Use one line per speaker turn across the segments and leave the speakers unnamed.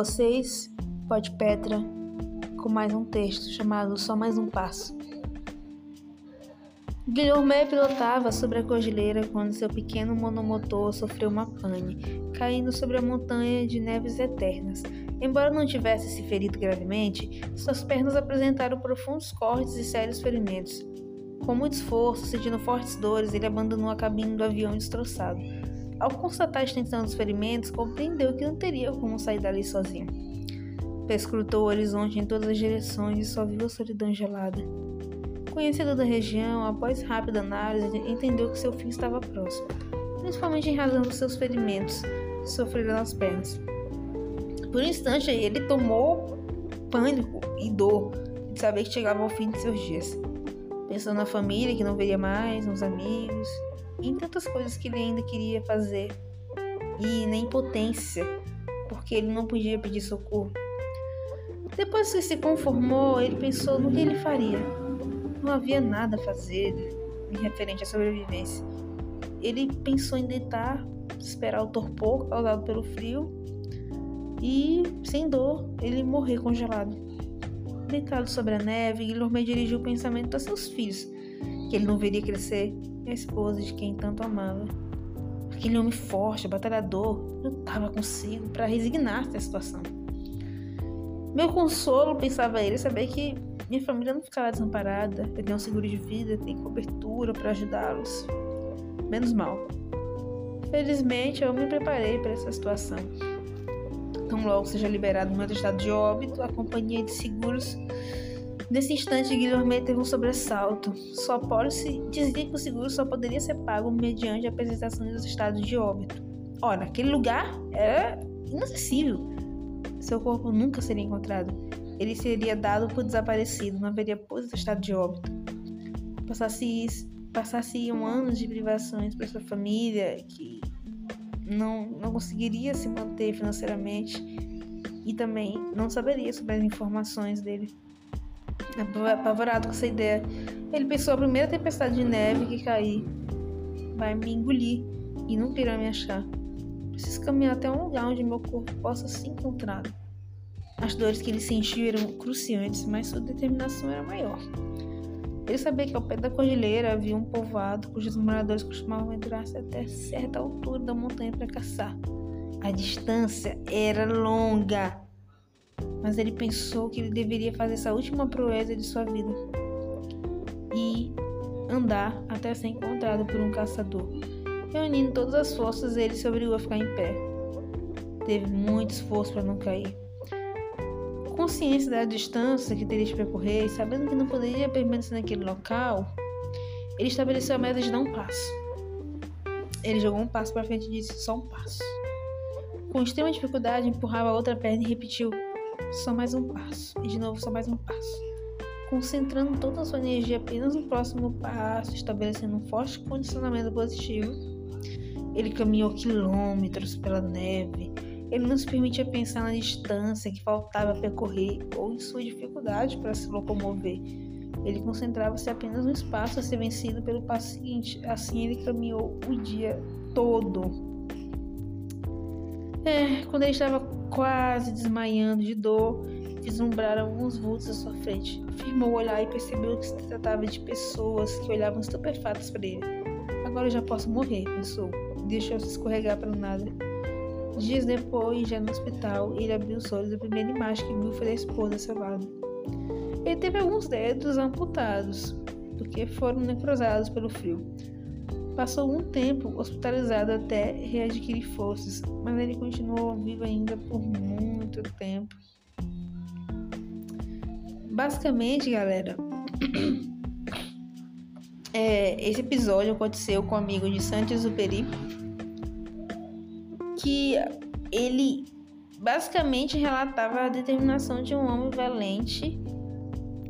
Vocês, Pode Petra, com mais um texto chamado Só Mais Um Passo. Guilherme pilotava sobre a cordilheira quando seu pequeno monomotor sofreu uma pane, caindo sobre a montanha de neves eternas. Embora não tivesse se ferido gravemente, suas pernas apresentaram profundos cortes e sérios ferimentos. Com muito esforço, sentindo fortes dores, ele abandonou a cabine do avião destroçado. Ao constatar a extensão dos ferimentos, compreendeu que não teria como sair dali sozinho. Perscrutou o horizonte em todas as direções e só viu a solidão gelada. Conhecedor da região, após rápida análise, entendeu que seu fim estava próximo, principalmente em razão dos seus ferimentos sofreram nas pernas. Por um instante, ele tomou pânico e dor de saber que chegava ao fim de seus dias. Pensou na família que não veria mais, nos amigos, em tantas coisas que ele ainda queria fazer, e na impotência, porque ele não podia pedir socorro. Depois que se conformou, ele pensou no que ele faria. Não havia nada a fazer em referente à sobrevivência. Ele pensou em deitar, esperar o torpor causado pelo frio e, sem dor, ele morrer congelado. Deitado sobre a neve, Guilherme dirigiu o pensamento a seus filhos, que ele não veria crescer, a esposa de quem tanto amava. Aquele homem forte, batalhador, lutava consigo para resignar-se à situação. Meu consolo, pensava ele, saber que minha família não ficava desamparada, eu tenho um seguro de vida, tem cobertura para ajudá-los. Menos mal. Felizmente, eu me preparei para essa situação. Tão logo seja liberado meu estado de óbito, a companhia de seguros. Nesse instante, Guilherme teve um sobressalto. Sua pólice dizia que o seguro só poderia ser pago mediante a apresentação dos estados de óbito. Ora, aquele lugar era inacessível. Seu corpo nunca seria encontrado. Ele seria dado por desaparecido, não haveria posto estado de óbito. Passasse, passasse anos de privações para sua família, que não, não conseguiria se manter financeiramente e também não saberia sobre as informações dele. Apavorado com essa ideia, ele pensou a primeira tempestade de neve que cair vai me engolir e nunca irá me achar. Preciso caminhar até um lugar onde meu corpo possa se encontrar. As dores que ele sentiu eram cruciantes, mas sua determinação era maior. Ele sabia que ao pé da cordilheira havia um povoado cujos moradores costumavam entrar-se até certa altura da montanha para caçar. A distância era longa, mas ele pensou que ele deveria fazer essa última proeza de sua vida e andar até ser encontrado por um caçador. Reunindo todas as forças, ele se obrigou a ficar em pé. Teve muito esforço para não cair. Consciência da distância que teria de percorrer, sabendo que não poderia permanecer naquele local, ele estabeleceu a meta de dar um passo. Ele jogou um passo para frente e disse: só um passo. Com extrema dificuldade, empurrava a outra perna e repetiu: só mais um passo. E de novo, só mais um passo. Concentrando toda a sua energia apenas no próximo passo, estabelecendo um forte condicionamento positivo, ele caminhou quilômetros pela neve. Ele não se permitia pensar na distância que faltava percorrer ou em sua dificuldade para se locomover. Ele concentrava-se apenas no espaço a ser vencido pelo passo seguinte. Assim ele caminhou o dia todo. É, quando ele estava quase desmaiando de dor, vislumbraram alguns vultos à sua frente. Firmou o olhar e percebeu que se tratava de pessoas que olhavam estupefatas para ele. Agora eu já posso morrer, pensou deixou-se escorregar para o nada. Dias depois, já no hospital, ele abriu os olhos. A primeira imagem que viu foi da esposa lado. Ele teve alguns dedos amputados, porque foram necrosados pelo frio. Passou um tempo hospitalizado até readquirir forças, mas ele continuou vivo ainda por muito tempo. Basicamente, galera, é, esse episódio aconteceu com um amigo de Santos Uperi que ele basicamente relatava a determinação de um homem valente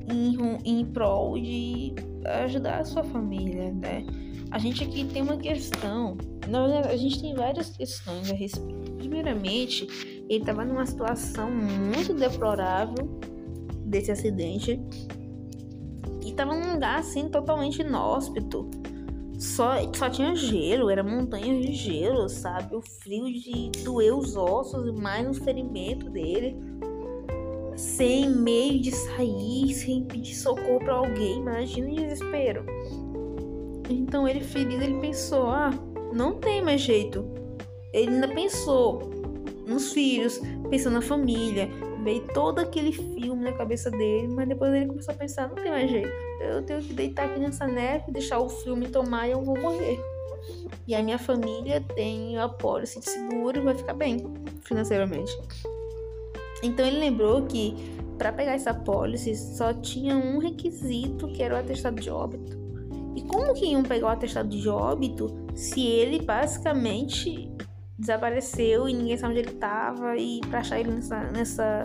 em, em prol de ajudar a sua família, né? A gente aqui tem uma questão, verdade, a gente tem várias questões a respeito. Primeiramente, ele estava numa situação muito deplorável desse acidente e estava num lugar assim totalmente inóspito, só, só tinha gelo, era montanha de gelo, sabe? O frio de doer os ossos e mais um ferimento dele. Sem meio de sair, sem pedir socorro para alguém, imagina o desespero. Então ele ferido, ele pensou: ah, não tem mais jeito. Ele ainda pensou nos filhos, pensou na família, veio todo aquele filme na cabeça dele, mas depois ele começou a pensar, não tem mais jeito. Eu tenho que deitar aqui nessa neve, deixar o filme tomar e eu vou morrer. E a minha família tem a pólice de seguro e vai ficar bem financeiramente. Então ele lembrou que para pegar essa pólice só tinha um requisito que era o atestado de óbito. E como que iam pegar o atestado de óbito se ele basicamente desapareceu e ninguém sabe onde ele estava e para achar ele nessa, nessa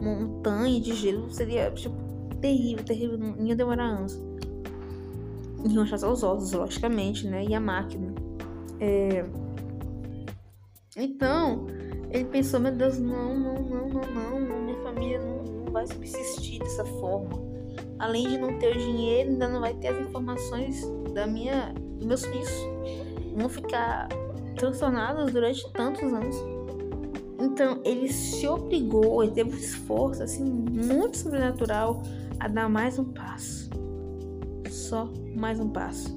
montanha de gelo seria tipo, terrível, terrível, não ia demorar anos. Iam achar só os ossos, logicamente, né? E a máquina. É... Então, ele pensou, meu Deus, não, não, não, não, não, minha família não, não vai subsistir dessa forma. Além de não ter o dinheiro, ainda não vai ter as informações da minha, dos meus filhos. Vão ficar transtornados durante tantos anos. Então ele se obrigou, ele teve um esforço assim muito sobrenatural a dar mais um passo. Só mais um passo.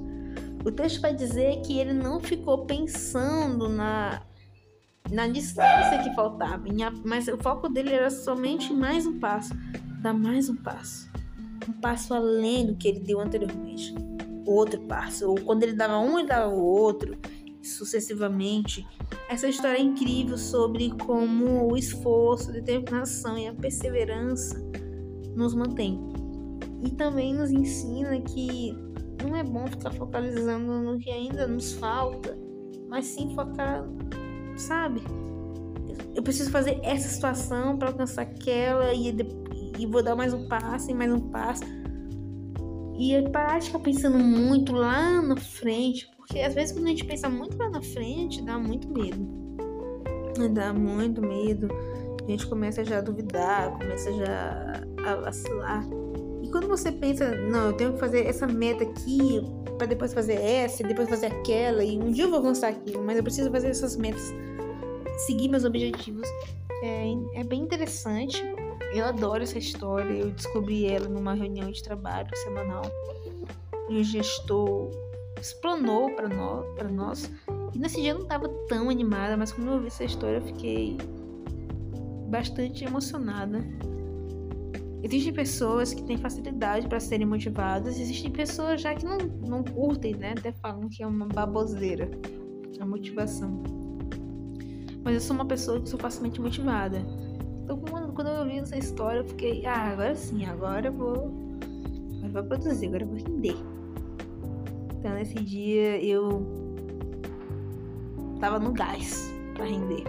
O texto vai dizer que ele não ficou pensando na na distância que faltava, mas o foco dele era somente mais um passo, dar mais um passo, um passo além do que ele deu anteriormente, outro passo, ou quando ele dava um ele dava o outro, sucessivamente. Essa história é incrível sobre como o esforço, a determinação e a perseverança nos mantém. E também nos ensina que não é bom ficar focalizando no que ainda nos falta, mas sim focar, sabe? Eu preciso fazer essa situação para alcançar aquela e, e vou dar mais um passo e mais um passo. E parar de ficar pensando muito lá na frente, porque às vezes quando a gente pensa muito lá na frente, dá muito medo. Dá muito medo. A gente começa já a duvidar, começa já a vacilar. E quando você pensa, não, eu tenho que fazer essa meta aqui, para depois fazer essa, e depois fazer aquela, e um dia eu vou alcançar aquilo, mas eu preciso fazer essas metas, seguir meus objetivos. É, é bem interessante. Eu adoro essa história. Eu descobri ela numa reunião de trabalho semanal. E o gestor explanou para nós, para nós. E nesse dia eu não estava tão animada, mas quando eu ouvi essa história eu fiquei bastante emocionada. Existem pessoas que têm facilidade para serem motivadas, existem pessoas já que não, não curtem, né? Até falam que é uma baboseira a motivação. Mas eu sou uma pessoa que sou facilmente motivada. Quando, eu ouvi essa história, eu fiquei, ah, agora sim, agora eu vou. Agora eu vou produzir, agora eu vou render. Então nesse dia eu tava no gás para render.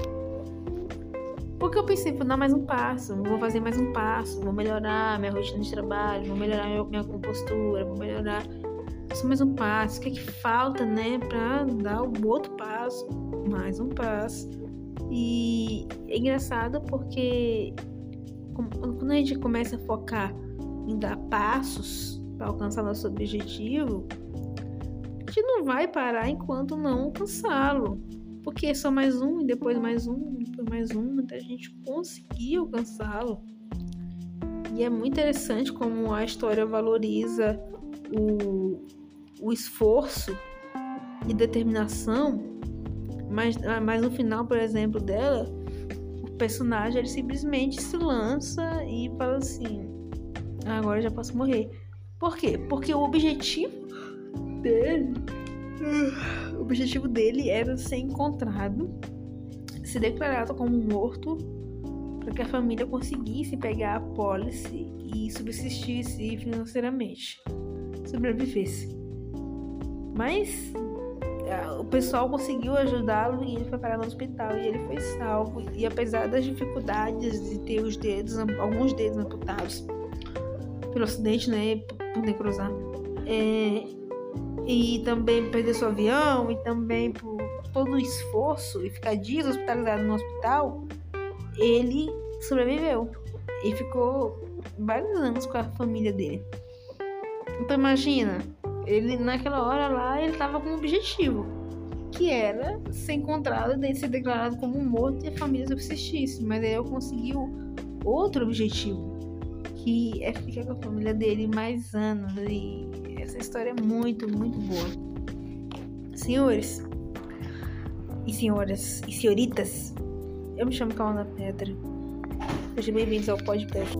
Porque eu pensei, vou dar mais um passo, vou fazer mais um passo, vou melhorar minha rotina de trabalho, vou melhorar minha compostura, vou melhorar só mais um passo. O que é que falta, né, para dar o outro passo? Mais um passo. E é engraçado porque quando a gente começa a focar em dar passos para alcançar nosso objetivo, gente não vai parar enquanto não alcançá-lo. Porque é só mais um, e depois mais um, e depois mais um, até a gente conseguir alcançá-lo. E é muito interessante como a história valoriza o, o esforço e determinação, mas, mas no final, por exemplo, dela, personagem ele simplesmente se lança e fala assim: ah, agora já posso morrer. Por quê? Porque o objetivo dele. O objetivo dele era ser encontrado, ser declarado como morto, para que a família conseguisse pegar a pólice e subsistisse financeiramente, sobrevivesse. Mas o pessoal conseguiu ajudá-lo e ele foi parar no hospital e ele foi salvo. E apesar das dificuldades de ter os dedos, alguns dedos amputados pelo acidente, né, por necrosar, é, e também perder seu avião e também por todo o esforço e ficar dias hospitalizado no hospital, ele sobreviveu e ficou vários anos com a família dele. Então imagina, Ele, naquela hora lá, ele tava com um objetivo, que era ser encontrado e ser declarado como morto e a família subsistisse. Mas eu conseguiu outro objetivo, que é ficar com a família dele mais anos. E essa história é muito, muito boa. Senhores e senhoras e senhoritas, eu me chamo Calma Pedra. Sejam bem-vindos ao podcast.